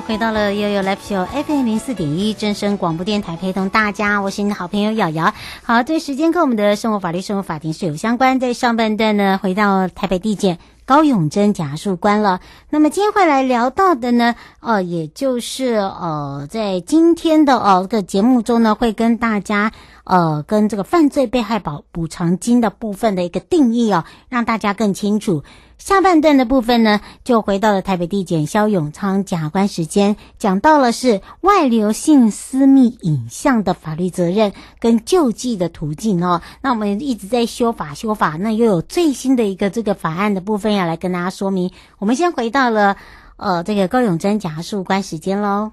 回到了悠悠 Live 秀 FM 零四点一真声广播电台，陪同大家，我是你的好朋友瑶瑶。好，这时间跟我们的生活法律、生活法庭是有相关。在上半段呢，回到台北地检高永珍检察事务官了。那么今天会来聊到的呢，呃，也就是呃，在今天的呃这个节目中呢，会跟大家呃跟这个犯罪被害保补偿金的部分的一个定义哦，让大家更清楚。下半段的部分呢，就回到了台北地检萧永昌检察官时间，讲到了是外流性私密影像的法律责任跟救济的途径哦。那我们一直在修法修法，那又有最新的一个这个法案的部分要来跟大家说明。我们先回到了呃这个高永珍检察事务官时间喽。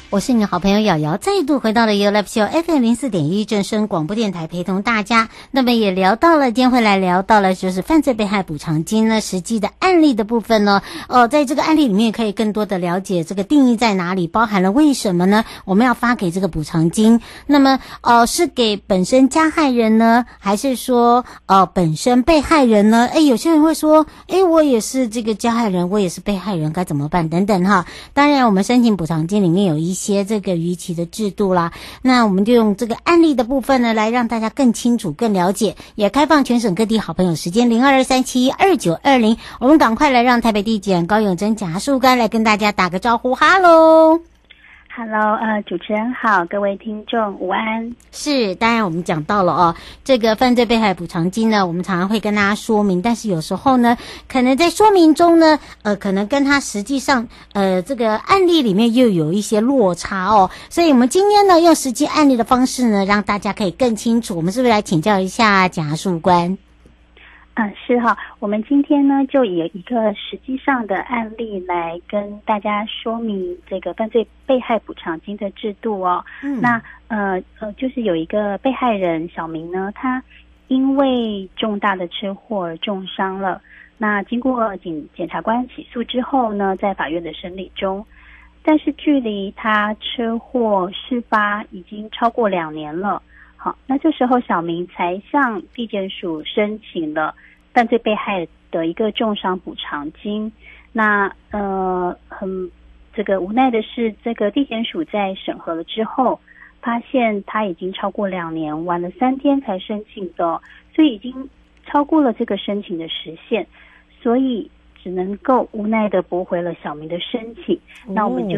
我是你的好朋友瑶瑶，再度回到了 You Live Show FM 零四点一正声广播电台，陪同大家。那么也聊到了，今天会来聊到了，就是犯罪被害补偿金呢，实际的案例的部分呢。哦，在这个案例里面，可以更多的了解这个定义在哪里，包含了为什么呢？我们要发给这个补偿金？那么，哦，是给本身加害人呢，还是说，哦，本身被害人呢？诶，有些人会说，诶，我也是这个加害人，我也是被害人，该怎么办？等等哈。当然，我们申请补偿金里面有一些些这个逾期的制度啦，那我们就用这个案例的部分呢，来让大家更清楚、更了解。也开放全省各地好朋友时间零二二三七二九二零，我们赶快来让台北地检高永珍检察事务官来跟大家打个招呼，哈喽。Hello，呃，主持人好，各位听众午安。是，当然我们讲到了哦，这个犯罪被害补偿金呢，我们常常会跟大家说明，但是有时候呢，可能在说明中呢，呃，可能跟他实际上，呃，这个案例里面又有一些落差哦，所以我们今天呢，用实际案例的方式呢，让大家可以更清楚。我们是不是来请教一下检察事务官？嗯，是哈，我们今天呢就以一个实际上的案例来跟大家说明这个犯罪被害补偿金的制度哦。嗯，那呃呃，就是有一个被害人小明呢，他因为重大的车祸而重伤了。那经过检检察官起诉之后呢，在法院的审理中，但是距离他车祸事发已经超过两年了。好，那这时候小明才向地检署申请了犯罪被害的一个重伤补偿金。那呃，很这个无奈的是，这个地检署在审核了之后，发现他已经超过两年，晚了三天才申请的，所以已经超过了这个申请的时限，所以只能够无奈的驳回了小明的申请。那我们就，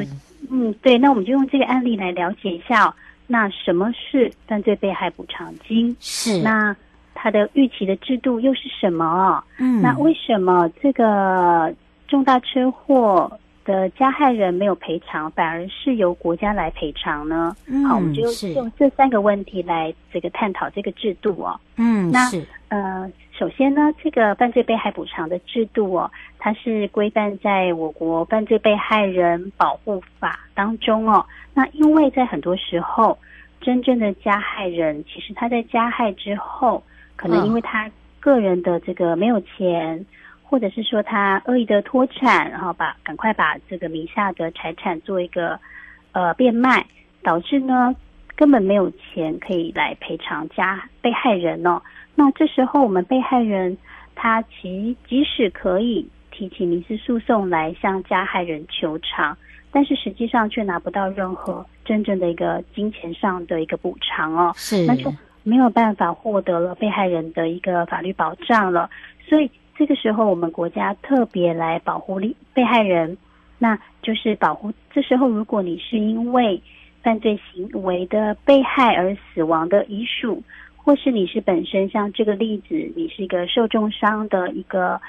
嗯，对，那我们就用这个案例来了解一下哦。那什么是犯罪被害补偿金？是那它的预期的制度又是什么？嗯，那为什么这个重大车祸的加害人没有赔偿，反而是由国家来赔偿呢？嗯，好，我们就用这三个问题来这个探讨这个制度哦。嗯，那呃。首先呢，这个犯罪被害补偿的制度哦，它是规范在我国犯罪被害人保护法当中哦。那因为在很多时候，真正的加害人其实他在加害之后，可能因为他个人的这个没有钱，或者是说他恶意的脱产，然后把赶快把这个名下的财产做一个呃变卖，导致呢根本没有钱可以来赔偿加被害人哦。那这时候，我们被害人他其即使可以提起民事诉讼来向加害人求偿，但是实际上却拿不到任何真正的一个金钱上的一个补偿哦，是，那就没有办法获得了被害人的一个法律保障了。所以这个时候，我们国家特别来保护利被害人，那就是保护。这时候，如果你是因为犯罪行为的被害而死亡的遗属。或是你是本身像这个例子，你是一个受重伤的一个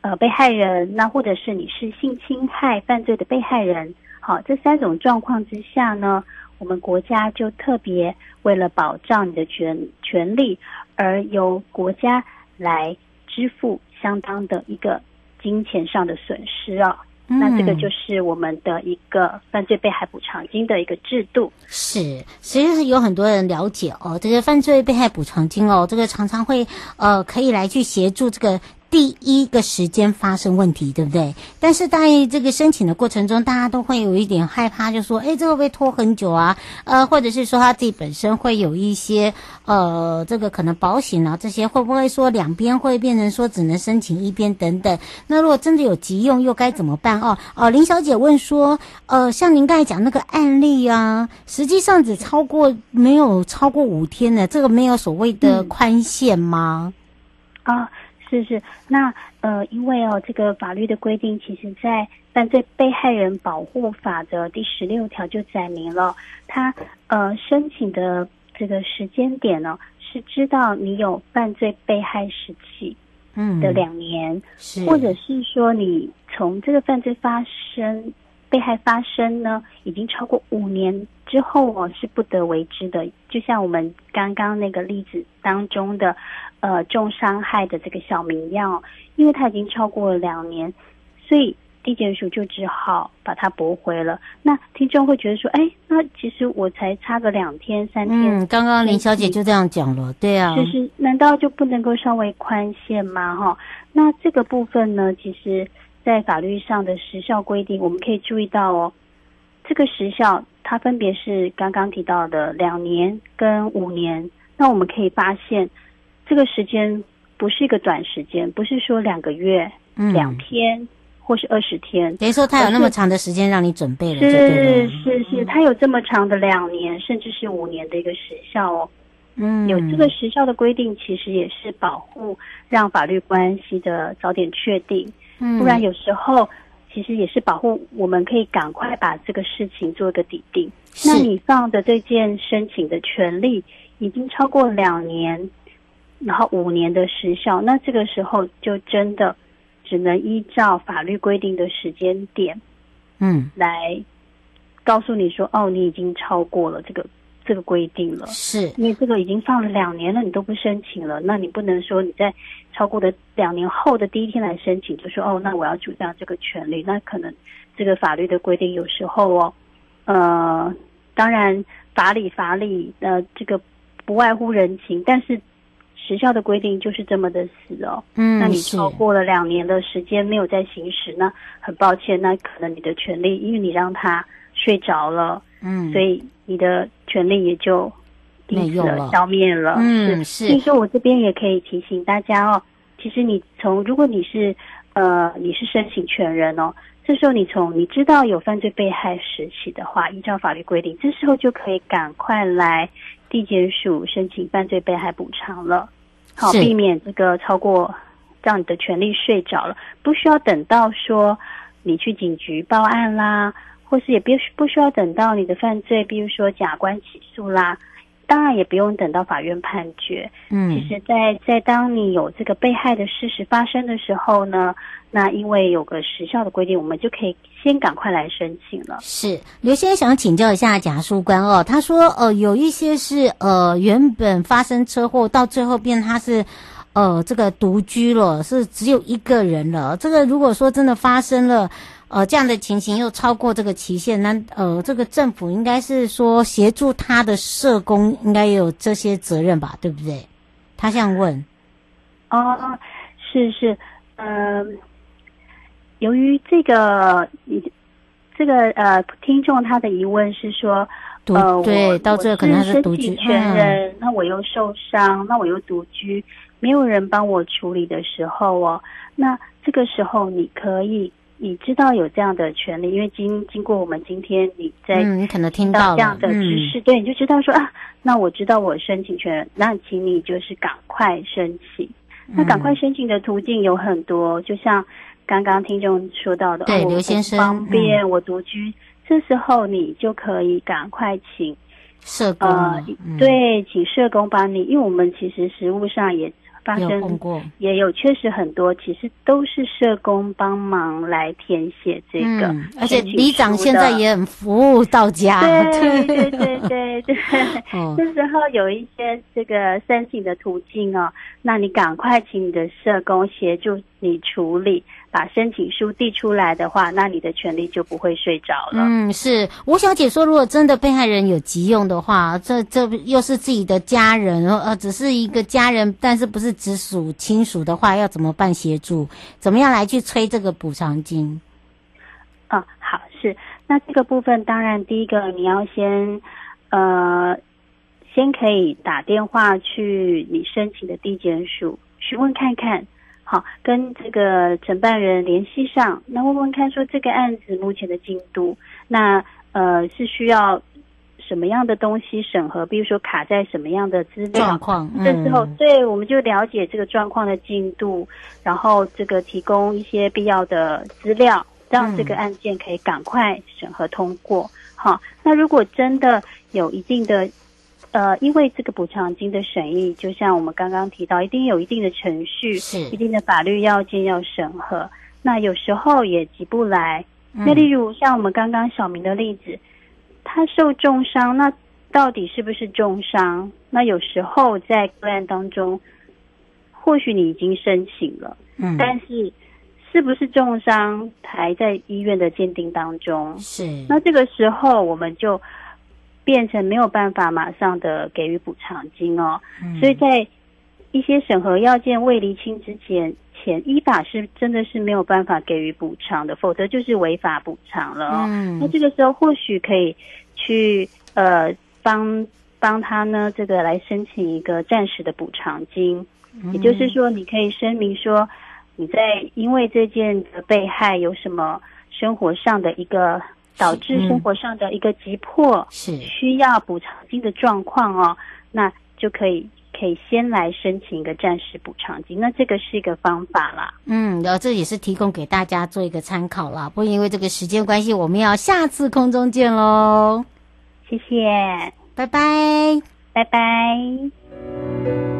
呃被害人，那或者是你是性侵害犯罪的被害人，好，这三种状况之下呢，我们国家就特别为了保障你的权权利，而由国家来支付相当的一个金钱上的损失啊。那这个就是我们的一个犯罪被害补偿金的一个制度。是，实际上有很多人了解哦，这个犯罪被害补偿金哦，这个常常会呃，可以来去协助这个。第一个时间发生问题，对不对？但是在这个申请的过程中，大家都会有一点害怕，就说：“哎，这个会不会拖很久啊？”呃，或者是说他自己本身会有一些呃，这个可能保险啊这些会不会说两边会变成说只能申请一边等等？那如果真的有急用，又该怎么办？哦哦，林小姐问说：“呃，像您刚才讲那个案例啊，实际上只超过没有超过五天的，这个没有所谓的宽限吗？”嗯、啊。是是，那呃，因为哦，这个法律的规定，其实在《犯罪被害人保护法》的第十六条就载明了，他呃申请的这个时间点呢，是知道你有犯罪被害时期，嗯的两年，嗯、是或者是说你从这个犯罪发生、被害发生呢，已经超过五年之后哦，是不得为之的。就像我们刚刚那个例子当中的。呃，重伤害的这个小明一样，因为他已经超过了两年，所以地检署就只好把它驳回了。那听众会觉得说，哎，那其实我才差个两天三天。嗯，刚刚林小姐就这样讲了，对啊。就是难道就不能够稍微宽限吗？哈，那这个部分呢，其实在法律上的时效规定，我们可以注意到哦，这个时效它分别是刚刚提到的两年跟五年。那我们可以发现，这个时间不是一个短时间，不是说两个月、嗯、两天。或是二十天，等于说他有那么长的时间让你准备了，是是是，他有这么长的两年，甚至是五年的一个时效哦。嗯，有这个时效的规定，其实也是保护让法律关系的早点确定。嗯，不然有时候其实也是保护我们可以赶快把这个事情做一个底定。那你放的这件申请的权利已经超过两年，然后五年的时效，那这个时候就真的。只能依照法律规定的时间点，嗯，来告诉你说，哦，你已经超过了这个这个规定了。是，因为这个已经放了两年了，你都不申请了，那你不能说你在超过的两年后的第一天来申请，就说哦，那我要主张这个权利。那可能这个法律的规定有时候哦，呃，当然法理法理，呃，这个不外乎人情，但是。时效的规定就是这么的死哦，嗯，那你超过了两年的时间没有在行使，那很抱歉，那可能你的权利，因为你让他睡着了，嗯，所以你的权利也就因此消灭了，嗯，是。所以说我这边也可以提醒大家哦，其实你从如果你是呃你是申请权人哦，这时候你从你知道有犯罪被害时起的话，依照法律规定，这时候就可以赶快来地检署申请犯罪被害补偿了。好，避免这个超过，让你的权利睡着了，不需要等到说你去警局报案啦，或是也不不需要等到你的犯罪，比如说假关起诉啦，当然也不用等到法院判决。嗯，其实在，在在当你有这个被害的事实发生的时候呢，那因为有个时效的规定，我们就可以先赶快来申请了。是，刘先生想请教一下检察官哦，他说呃有一些是呃原本发生车祸到最后变他是呃这个独居了，是只有一个人了。这个如果说真的发生了呃这样的情形又超过这个期限，那呃这个政府应该是说协助他的社工应该也有这些责任吧，对不对？他这样问。哦，是是，嗯、呃。由于这个，你这个呃，听众他的疑问是说，呃，对，到这可能他是独居权人，那我又受伤，那我又独居，没有人帮我处理的时候哦，那这个时候你可以，你知道有这样的权利，因为经经过我们今天你在，嗯，你可能听到这样的知识，对，你就知道说啊，那我知道我申请权，那请你就是赶快申请，那赶快申请的途径有很多，就像。刚刚听众说到的，对，刘先生方便我独居，嗯，这时候你就可以赶快请社工，呃嗯，对，请社工帮你，因为我们其实实务上也。发生过也有，确实很多，其实都是社工帮忙来填写这个，嗯，而且里长现在也很服务到家。对对对对对，哦，这时候有一些这个申请的途径哦，那你赶快请你的社工协助你处理。把申请书递出来的话，那你的权利就不会睡着了。嗯，是吴小姐说，如果真的被害人有急用的话，这这又是自己的家人，呃，只是一个家人，但是不是直属亲属的话，要怎么办协助？怎么样来去催这个补偿金？啊、哦，好，是那这个部分，当然第一个你要先，呃，先可以打电话去你申请的地检署询问看看。好，跟这个承办人联系上，那问问看说这个案子目前的进度，那呃是需要什么样的东西审核？比如说卡在什么样的资料状况？嗯、这时候，对，我们就了解这个状况的进度，然后这个提供一些必要的资料，让这个案件可以赶快审核通过。好，那如果真的有一定的。呃，因为这个补偿金的审议，就像我们刚刚提到，一定有一定的程序，是一定的法律要件要审核。那有时候也急不来。嗯、那例如像我们刚刚小明的例子，他受重伤，那到底是不是重伤？那有时候在个案当中，或许你已经申请了，嗯，但是是不是重伤还在医院的鉴定当中？是。那这个时候我们就变成没有办法马上的给予补偿金哦。嗯、所以在一些审核要件未厘清之前，前依法是真的是没有办法给予补偿的，否则就是违法补偿了哦。嗯。那这个时候或许可以去呃帮帮他呢，这个来申请一个暂时的补偿金，嗯、也就是说你可以声明说。你在因为这件的被害有什么生活上的一个导致生活上的一个急迫是需要补偿金的状况哦，那就可以可以先来申请一个暂时补偿金，那这个是一个方法啦。嗯，然后这也是提供给大家做一个参考啦。不过因为这个时间关系，我们要下次空中见喽。谢谢，拜拜，拜拜。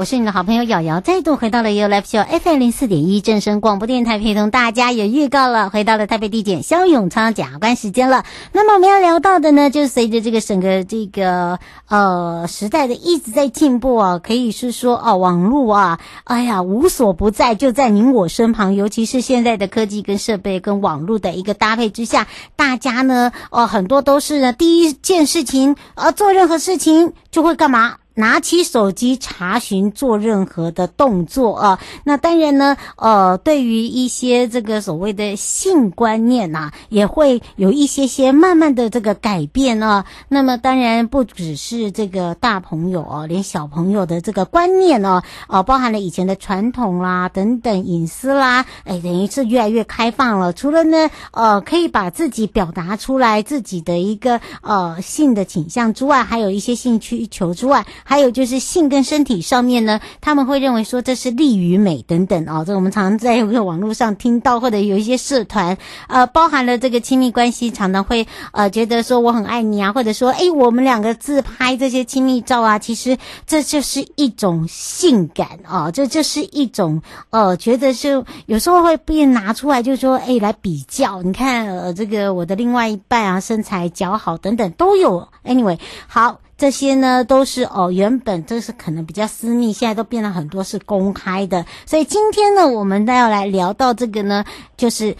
我是你的好朋友瑶瑶，再度回到了 U Life Show FM 零四点一正声广播电台，陪同大家也预告了，回到了台北地检萧永昌检察官时间了。那么我们要聊到的呢，就是随着这个整个这个呃时代的一直在进步啊，可以是说哦，网络啊，哎呀无所不在，就在您我身旁。尤其是现在的科技跟设备跟网络的一个搭配之下，大家呢哦很多都是呢第一件事情呃做任何事情就会干嘛？拿起手机查询做任何的动作啊，那当然呢，呃，对于一些这个所谓的性观念呐、啊，也会有一些些慢慢的这个改变啊。那么当然不只是这个大朋友哦、连小朋友的这个观念哦、啊，哦，包含了以前的传统啦等等隐私啦，哎，等于是越来越开放了。除了呢，呃，可以把自己表达出来自己的一个呃性的倾向之外，还有一些性需求之外。还有就是性跟身体上面呢，他们会认为说这是力与美等等哦，这我们常常在这个网络上听到，或者有一些社团，呃，包含了这个亲密关系，常常会呃觉得说我很爱你啊，或者说诶我们两个自拍这些亲密照啊，其实这就是一种性感、哦，这就是一种呃觉得是有时候会被拿出来，就说诶来比较，你看呃这个我的另外一半啊身材姣好等等都有，anyway 好。这些呢都是哦，原本这是可能比较私密，现在都变得很多是公开的。所以今天呢，我们都要来聊到这个呢，就是。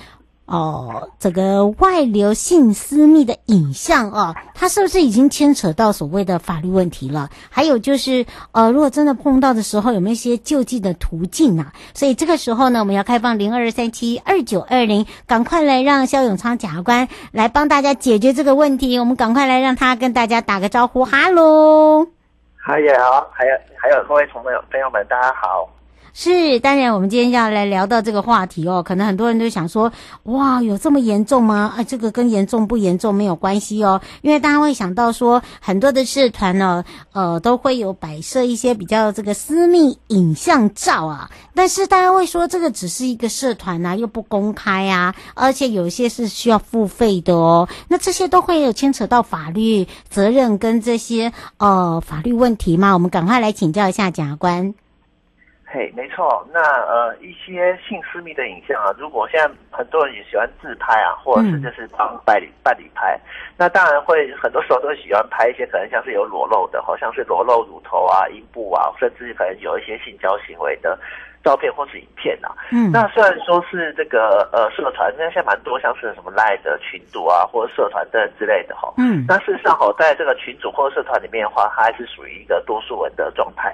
哦，这个外流性私密的影像哦，它是不是已经牵扯到所谓的法律问题了？还有就是，呃，如果真的碰到的时候，有没有一些救济的途径啊？所以这个时候呢，我们要开放零二三七二九二零，赶快来让肖永昌检察官来帮大家解决这个问题。我们赶快来让他跟大家打个招呼，哈喽，嗨呀，好，还有还有各位朋友朋友们，大家好。是，当然，我们今天要来聊到这个话题哦。可能很多人都想说，哇，有这么严重吗？啊，这个跟严重不严重没有关系哦。因为大家会想到说，很多的社团呢，呃，都会有摆设一些比较这个私密影像照啊。但是大家会说，这个只是一个社团啊，又不公开啊，而且有一些是需要付费的哦。那这些都会有牵扯到法律责任跟这些呃法律问题吗？我们赶快来请教一下检察官。嘿没错，那呃一些性私密的影像啊，如果现在很多人也喜欢自拍啊，或者是就是帮伴侣伴侣拍，那当然会很多时候都喜欢拍一些可能像是有裸露的，好像是裸露乳头啊、阴部啊，甚至可能有一些性交行为的照片或是影片啊。嗯，那虽然说是这个呃社团，那现在蛮多像是什么赖的群组啊，或者社团的之类的哈。嗯，那事实上哈，在这个群组或者社团里面的话，它还是属于一个多数人的状态。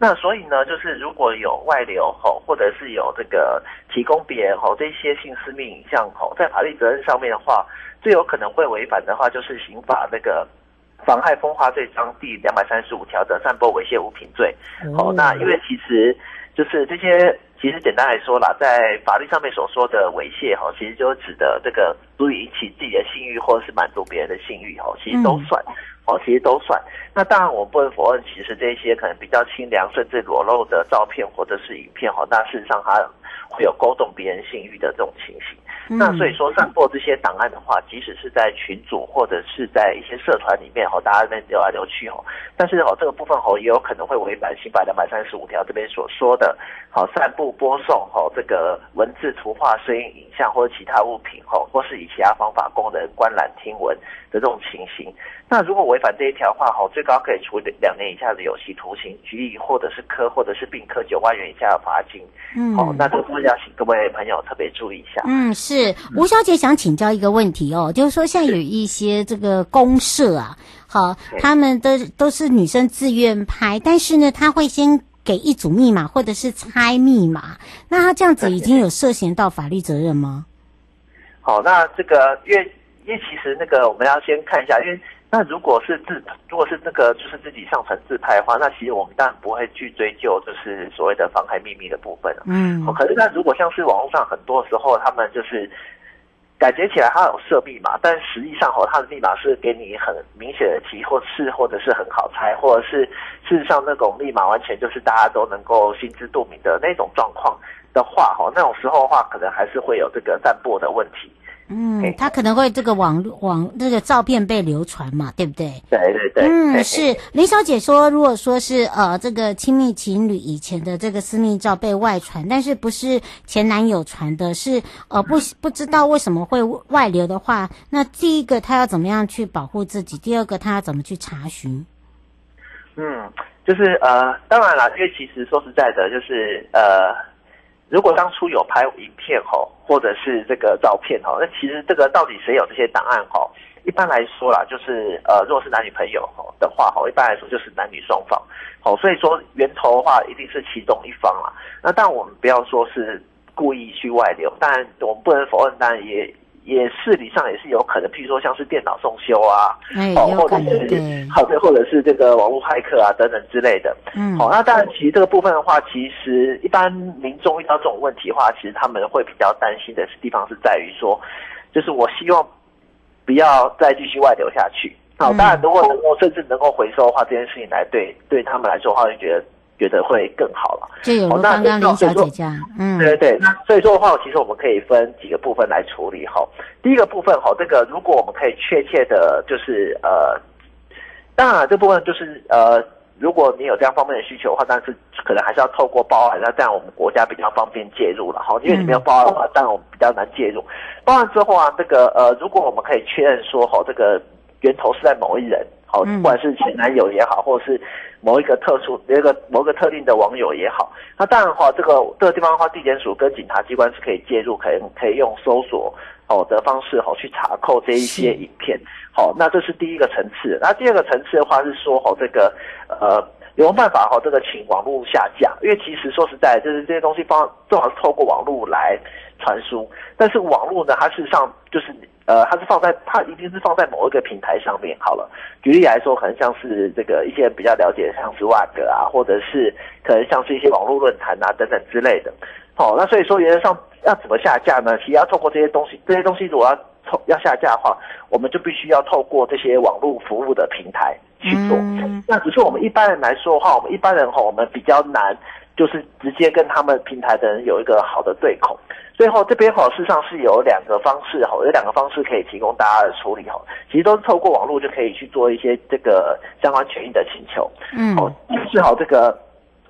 那所以呢，就是如果有外流吼，或者是有这个提供别人吼这些性私密影像吼，在法律责任上面的话，最有可能会违反的话，就是刑法那个妨害风化罪章第两百三十五条的散播猥亵物品罪。哦，那因为其实就是这些，其实简单来说啦，在法律上面所说的猥亵哈，其实就指的这个足以引起自己的性欲或者是满足别人的性欲哈，其实都算。哦，其实都算。那当然，我们不能否认，其实这些可能比较清凉甚至裸露的照片或者是影片哈，那事实上它会有勾动别人性欲的这种情形。那所以说，散播这些档案的话，即使是在群组或者是在一些社团里面哈，大家在那边流来流去哈，但是哦，这个部分哈也有可能会违反刑法两百三十五条这边所说的，好散布播送哈这个文字、图画、声音、影像或者其他物品哈，或是以其他方法供人观览、听闻的这种情形。那如果违反这一条的话，哈，最高可以处两年以下的有期徒刑、拘役，或者是科，或者是并科九万元以下的罚金。嗯，好，那这个要请各位朋友特别注意一下。嗯，是吴小姐想请教一个问题哦，就是说像有一些这个公社啊，好，他们都都是女生自愿拍，但是呢，他会先给一组密码或者是猜密码，那他这样子已经有涉嫌到法律责任吗？好，那这个因为因为其实那个我们要先看一下，因为。那如果是自，如果是那个就是自己上传自拍的话，那其实我们当然不会去追究，就是所谓的妨害秘密的部分。嗯，可是那如果像是网络上很多时候，他们就是感觉起来他有设密码，但实际上哦，他的密码是给你很明显的提，或是或者是很好猜，或者是事实上那种密码完全就是大家都能够心知肚明的那种状况的话，哈，那种时候的话，可能还是会有这个散播的问题。嗯，他可能会这个网网这个照片被流传嘛，对不对？对对对。嗯，是林小姐说，如果说是呃这个亲密情侣以前的这个私密照被外传，但是不是前男友传的，是呃不不知道为什么会外流的话，那第一个他要怎么样去保护自己？第二个他要怎么去查询？嗯，就是呃，当然了，因为其实说实在的，就是呃。如果当初有拍影片吼，或者是这个照片吼，那其实这个到底谁有这些档案吼？一般来说啦，就是呃，如果是男女朋友吼的话吼，一般来说就是男女双方，好，所以说源头的话一定是其中一方啦。那但我们不要说是故意去外流，但我们不能否认，当然也。也是理上也是有可能，譬如说像是电脑送修啊，哦，或者是好的，或者是这个网络骇客啊等等之类的。嗯，好，那当然，其实这个部分的话，其实一般民众遇到这种问题的话，其实他们会比较担心的地方是在于说，就是我希望不要再继续外流下去。好，当然如果能够甚至能够回收的话，这件事情来对对他们来说的话，就觉得。觉得会更好了，就有刚刚林小姐讲，嗯，对对对，那所以说的话，其实我们可以分几个部分来处理哈。第一个部分哈，这个如果我们可以确切的，就是呃，当然这部分就是呃，如果你有这样方面的需求的话，但是可能还是要透过报案，那这样我们国家比较方便介入了哈。因为你没有报案的话，当然我们比较难介入。报案之后啊，这个呃，如果我们可以确认说哈，这个源头是在某一人。好，不管是前男友也好，或者是某一个特殊、一个某个特定的网友也好，那当然的话，这个这个地方的话，地检署跟警察机关是可以介入，可以可以用搜索好的方式好去查扣这一些影片。好，那这是第一个层次。那第二个层次的话是说，好这个呃有办法哦，这个请网络下架？因为其实说实在，就是这些东西方正好是透过网络来传输，但是网络呢，它事实上就是。呃，它是放在，它一定是放在某一个平台上面。好了，举例来说，可能像是这个一些人比较了解的，像是 WAG 啊，或者是可能像是一些网络论坛啊等等之类的。好，那所以说原则上要怎么下架呢？其实要透过这些东西，这些东西如果要透要下架的话，我们就必须要透过这些网络服务的平台去做。嗯、那只是我们一般人来说的话，我们一般人哈，我们比较难，就是直接跟他们平台的人有一个好的对口。最后这边哈，事实上是有两个方式哈，有两个方式可以提供大家的处理哈。其实都是透过网络就可以去做一些这个相关权益的请求。嗯，好，就是好这个，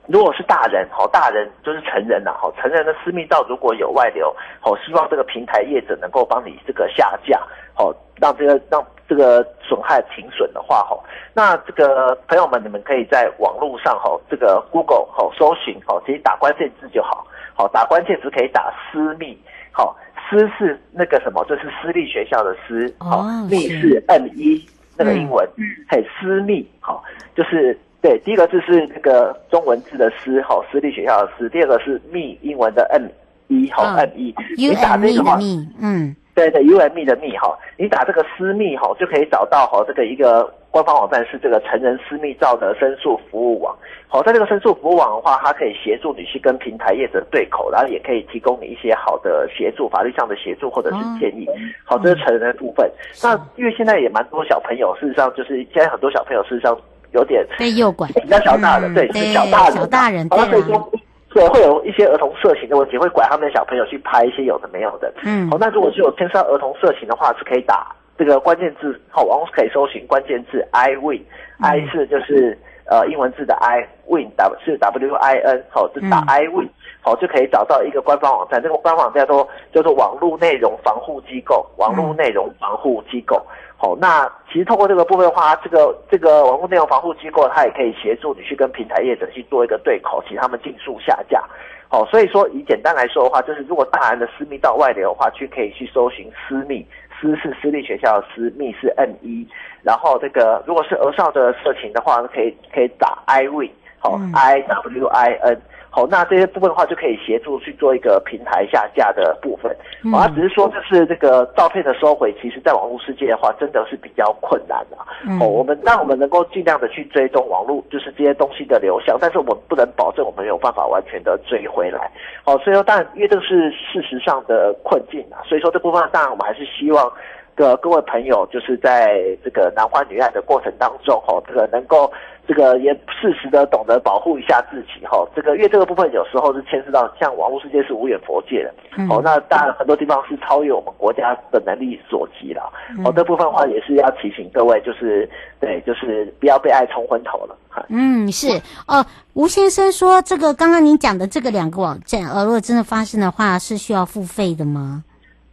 如果是大人好，大人就是成人了，好，成人的私密照如果有外流，好，希望这个平台业者能够帮你这个下架，好，让这个让这个损害停损的话哈，那这个朋友们你们可以在网络上哈，这个 Google 哦搜寻好，直接打关键字就好。好，打关键字可以打私密，好，私是那个什么，就是私立学校的私，好，密是。M 一那个英文，嗯。嘿，私密，好，就是对，第一个字是那个中文字的私，好，私立学校的私，第二个是密，英文的 M 一，好，M 一，你打这个话，嗯，对对，U M E 的密，哈，你打这个私密，哈，就可以找到哈这个一个官方网站是这个成人私密照的申诉服务网。好，在这个申诉服务网的话，它可以协助你去跟平台业者对口，然后也可以提供你一些好的协助，法律上的协助或者是建议。好，这是成人的部分。那因为现在也蛮多小朋友，事实上就是现在很多小朋友事实上有点被诱拐，比较小大的，对，是小大人，小大人，所以说。对，会有一些儿童色情的问题，会拐他们的小朋友去拍一些有的没有的。嗯，好，那如果是有牵涉儿童色情的话，是可以打这个关键字，好，网络可以搜寻关键字 I win，I、嗯、是就是呃英文字的 I，win W 是 W I N，好，就打 I win，好，就可以找到一个官方网站，这个官方网站叫做叫做网络内容防护机构，网络内容防护机构。好，那其实透过这个部分的话，这个这个网络内容防护机构，它也可以协助你去跟平台业者去做一个对口，请他们尽速下架。好，所以说以简单来说的话，就是如果大人的私密到外流的话，去可以去搜寻私密，私是私立学校的私，密是 M 一然后这个如果是儿少的色情的话，可以可以打 I win，好，I W I N。好，那这些部分的话就可以协助去做一个平台下架的部分。嗯、啊，只是说就是这个照片的收回，其实在网络世界的话，真的是比较困难的。嗯、哦，我们让我们能够尽量的去追踪网络，就是这些东西的流向，但是我们不能保证我们有办法完全的追回来。哦，所以说，当然，因为这个是事实上的困境啊，所以说这部分当然我们还是希望的各位朋友，就是在这个男欢女爱的过程当中，哦，这个能够。这个也适时的懂得保护一下自己哈，这个因为这个部分有时候是牵涉到像网络世界是无远佛界的，哦、嗯，那当然很多地方是超越我们国家的能力所及了，哦、嗯，这部分的话也是要提醒各位，就是对，就是不要被爱冲昏头了。嗯，是哦，吴先生说这个刚刚您讲的这个两个网站，呃，如果真的发生的话，是需要付费的吗？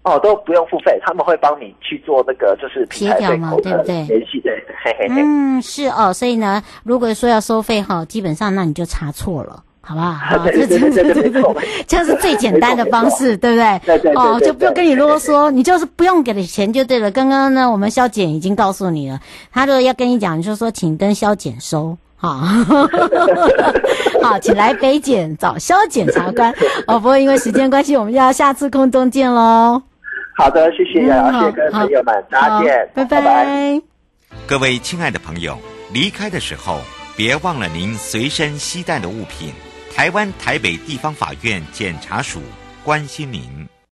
哦，都不用付费，他们会帮你去做那个就是协调嘛，对不对？联系对，嘿嘿嘿。嗯，是哦，所以呢，如果说要收费哈，基本上那你就查错了，好不好？好，这这这这这是最简单的方式，对不对？对对。哦，就不用跟你啰嗦，你就是不用给的钱就对了。刚刚呢，我们肖检已经告诉你了，他如果要跟你讲，你就说请跟肖检收，好，好，请来北检找肖检察官。哦，不过因为时间关系，我们要下次空中见喽。好的，谢谢，谢谢各位朋友们，再见，拜拜。拜拜。各位亲爱的朋友，离开的时候别忘了您随身携带的物品。台湾台北地方法院检察署关心您。